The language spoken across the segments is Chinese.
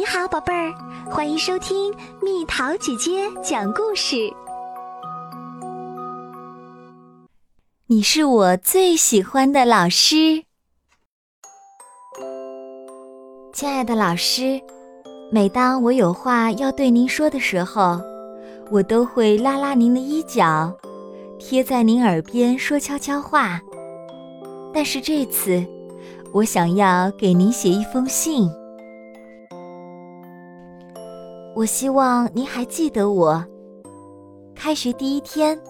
你好，宝贝儿，欢迎收听蜜桃姐姐讲故事。你是我最喜欢的老师，亲爱的老师。每当我有话要对您说的时候，我都会拉拉您的衣角，贴在您耳边说悄悄话。但是这次，我想要给您写一封信。我希望您还记得我。开学第一天，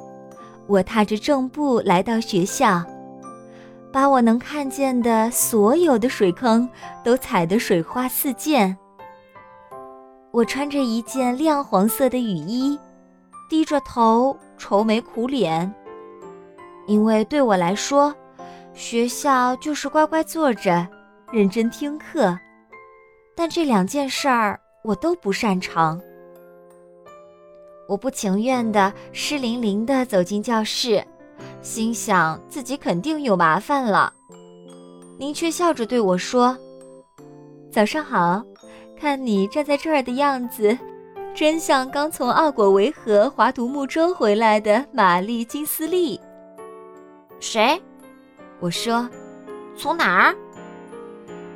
我踏着正步来到学校，把我能看见的所有的水坑都踩得水花四溅。我穿着一件亮黄色的雨衣，低着头，愁眉苦脸，因为对我来说，学校就是乖乖坐着，认真听课。但这两件事儿。我都不擅长。我不情愿的湿淋淋的走进教室，心想自己肯定有麻烦了。您却笑着对我说：“早上好，看你站在这儿的样子，真像刚从奥果维河划独木舟回来的玛丽金斯利。”谁？我说：“从哪儿？”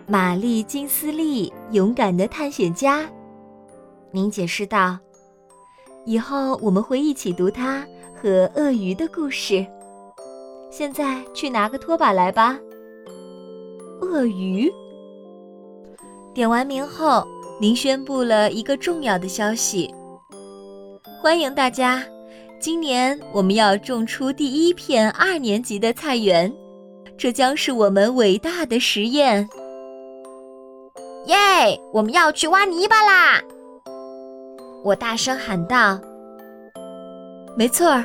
玛丽金斯利，勇敢的探险家。您解释道：“以后我们会一起读它和鳄鱼的故事。现在去拿个拖把来吧。”鳄鱼。点完名后，您宣布了一个重要的消息：欢迎大家！今年我们要种出第一片二年级的菜园，这将是我们伟大的实验。耶！我们要去挖泥巴啦！我大声喊道：“没错儿，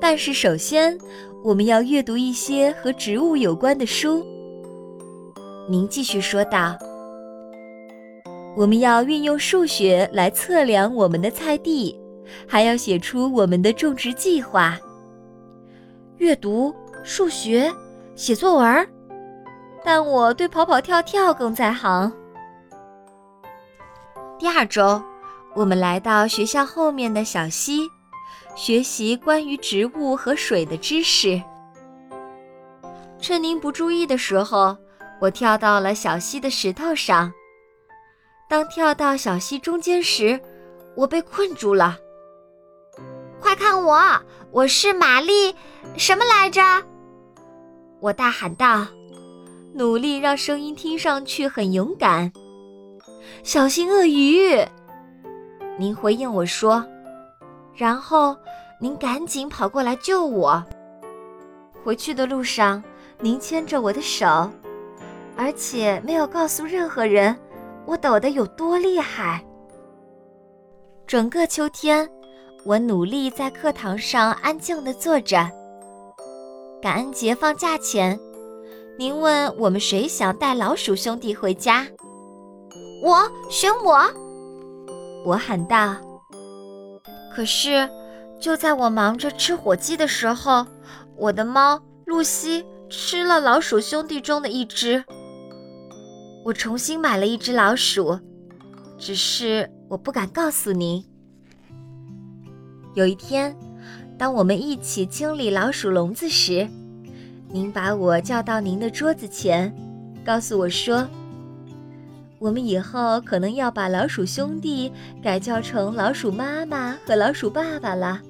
但是首先我们要阅读一些和植物有关的书。”您继续说道：“我们要运用数学来测量我们的菜地，还要写出我们的种植计划。阅读、数学、写作文，但我对跑跑跳跳更在行。”第二周。我们来到学校后面的小溪，学习关于植物和水的知识。趁您不注意的时候，我跳到了小溪的石头上。当跳到小溪中间时，我被困住了。快看我，我是玛丽，什么来着？我大喊道，努力让声音听上去很勇敢。小心鳄鱼！您回应我说，然后您赶紧跑过来救我。回去的路上，您牵着我的手，而且没有告诉任何人我抖得有多厉害。整个秋天，我努力在课堂上安静地坐着。感恩节放假前，您问我们谁想带老鼠兄弟回家？我选我。我喊道：“可是，就在我忙着吃火鸡的时候，我的猫露西吃了老鼠兄弟中的一只。我重新买了一只老鼠，只是我不敢告诉您。有一天，当我们一起清理老鼠笼子时，您把我叫到您的桌子前，告诉我说。”我们以后可能要把老鼠兄弟改叫成老鼠妈妈和老鼠爸爸了。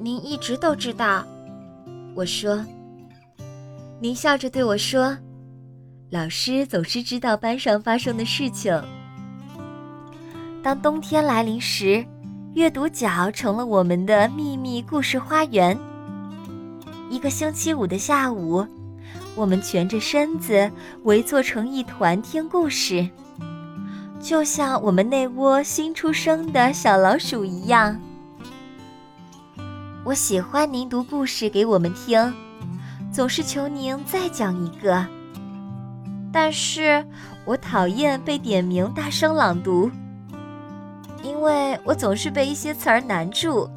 您一直都知道，我说。您笑着对我说：“老师总是知道班上发生的事情。”当冬天来临时，阅读角成了我们的秘密故事花园。一个星期五的下午。我们蜷着身子围坐成一团听故事，就像我们那窝新出生的小老鼠一样。我喜欢您读故事给我们听，总是求您再讲一个。但是我讨厌被点名大声朗读，因为我总是被一些词儿难住。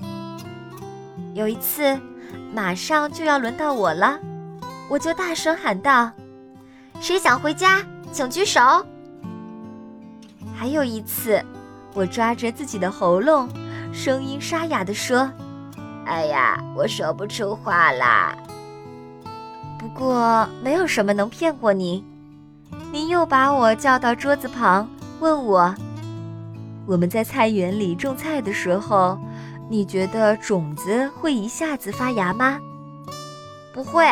有一次，马上就要轮到我了。我就大声喊道：“谁想回家，请举手。”还有一次，我抓着自己的喉咙，声音沙哑地说：“哎呀，我说不出话啦。”不过没有什么能骗过您。您又把我叫到桌子旁，问我：“我们在菜园里种菜的时候，你觉得种子会一下子发芽吗？”“不会。”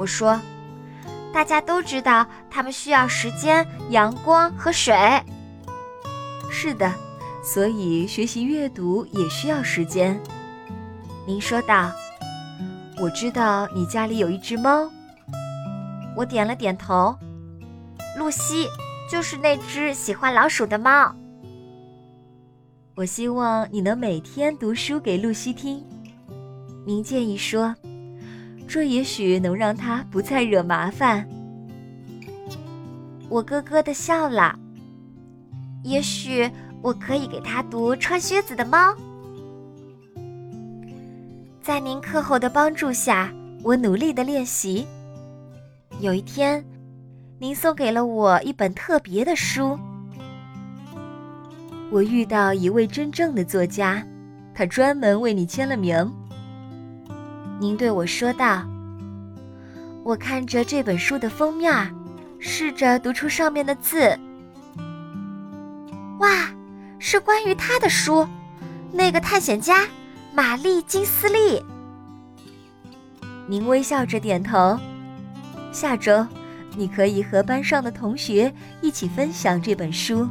我说。“大家都知道，它们需要时间、阳光和水。”“是的，所以学习阅读也需要时间。”您说道。“我知道你家里有一只猫。”我点了点头。露西就是那只喜欢老鼠的猫。我希望你能每天读书给露西听。您建议说，这也许能让他不再惹麻烦。我咯咯的笑了。也许我可以给他读《穿靴子的猫》。在您课后的帮助下，我努力的练习。有一天。您送给了我一本特别的书。我遇到一位真正的作家，他专门为你签了名。您对我说道：“我看着这本书的封面，试着读出上面的字。哇，是关于他的书，那个探险家玛丽金斯利。”您微笑着点头。下周。你可以和班上的同学一起分享这本书。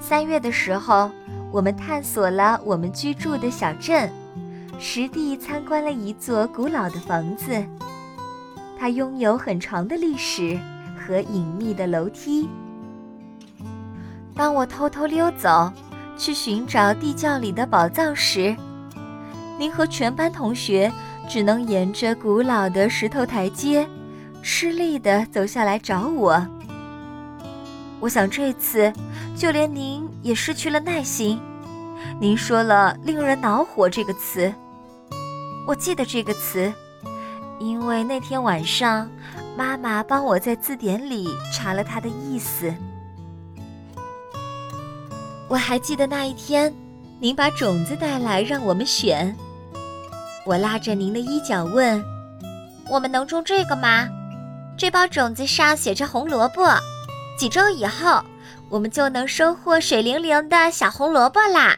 三月的时候，我们探索了我们居住的小镇，实地参观了一座古老的房子。它拥有很长的历史和隐秘的楼梯。当我偷偷溜走去寻找地窖里的宝藏时，您和全班同学只能沿着古老的石头台阶。吃力地走下来找我。我想这次就连您也失去了耐心。您说了“令人恼火”这个词，我记得这个词，因为那天晚上妈妈帮我在字典里查了它的意思。我还记得那一天，您把种子带来让我们选。我拉着您的衣角问：“我们能种这个吗？”这包种子上写着红萝卜，几周以后，我们就能收获水灵灵的小红萝卜啦。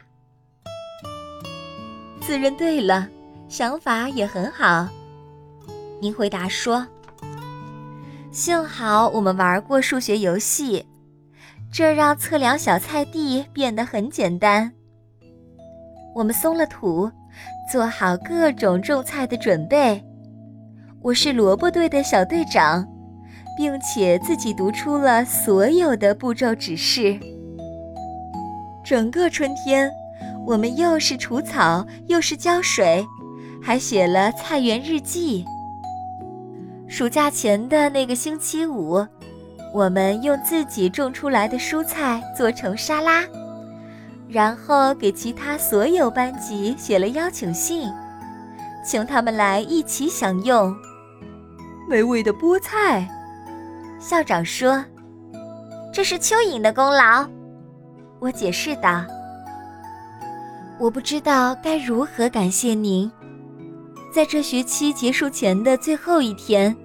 自认对了，想法也很好。您回答说：“幸好我们玩过数学游戏，这让测量小菜地变得很简单。我们松了土，做好各种种菜的准备。”我是萝卜队的小队长，并且自己读出了所有的步骤指示。整个春天，我们又是除草，又是浇水，还写了菜园日记。暑假前的那个星期五，我们用自己种出来的蔬菜做成沙拉，然后给其他所有班级写了邀请信，请他们来一起享用。美味的菠菜，校长说：“这是蚯蚓的功劳。”我解释道：“我不知道该如何感谢您。在这学期结束前的最后一天，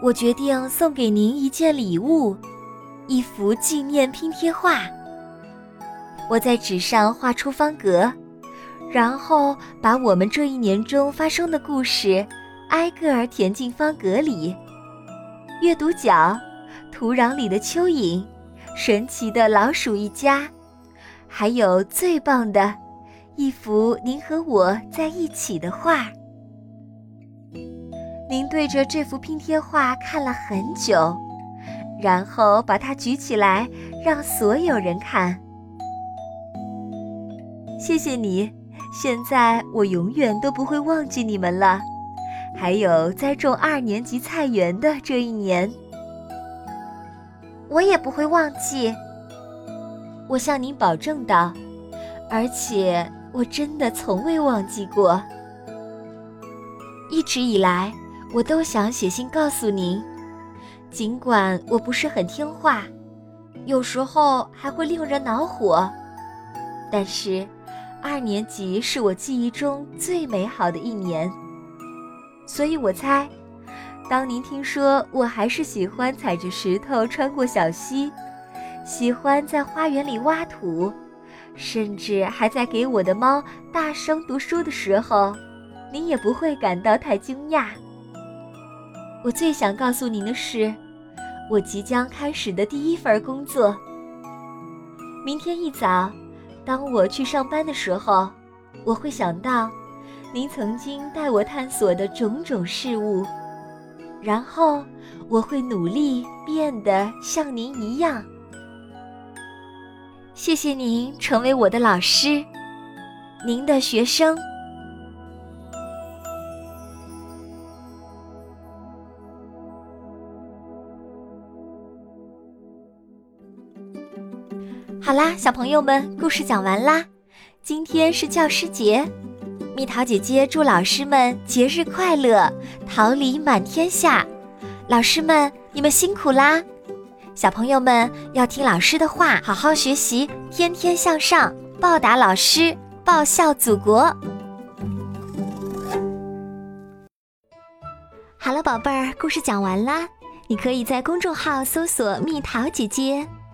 我决定送给您一件礼物——一幅纪念拼贴画。我在纸上画出方格，然后把我们这一年中发生的故事。”挨个儿填进方格里。阅读角，土壤里的蚯蚓，神奇的老鼠一家，还有最棒的，一幅您和我在一起的画。您对着这幅拼贴画看了很久，然后把它举起来，让所有人看。谢谢你，现在我永远都不会忘记你们了。还有栽种二年级菜园的这一年，我也不会忘记。我向您保证道，而且我真的从未忘记过。一直以来，我都想写信告诉您，尽管我不是很听话，有时候还会令人恼火。但是，二年级是我记忆中最美好的一年。所以我猜，当您听说我还是喜欢踩着石头穿过小溪，喜欢在花园里挖土，甚至还在给我的猫大声读书的时候，您也不会感到太惊讶。我最想告诉您的是，我即将开始的第一份工作。明天一早，当我去上班的时候，我会想到。您曾经带我探索的种种事物，然后我会努力变得像您一样。谢谢您成为我的老师，您的学生。好啦，小朋友们，故事讲完啦。今天是教师节。蜜桃姐姐祝老师们节日快乐，桃李满天下。老师们，你们辛苦啦！小朋友们要听老师的话，好好学习，天天向上，报答老师，报效祖国。好了，宝贝儿，故事讲完啦。你可以在公众号搜索“蜜桃姐姐”，